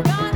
God.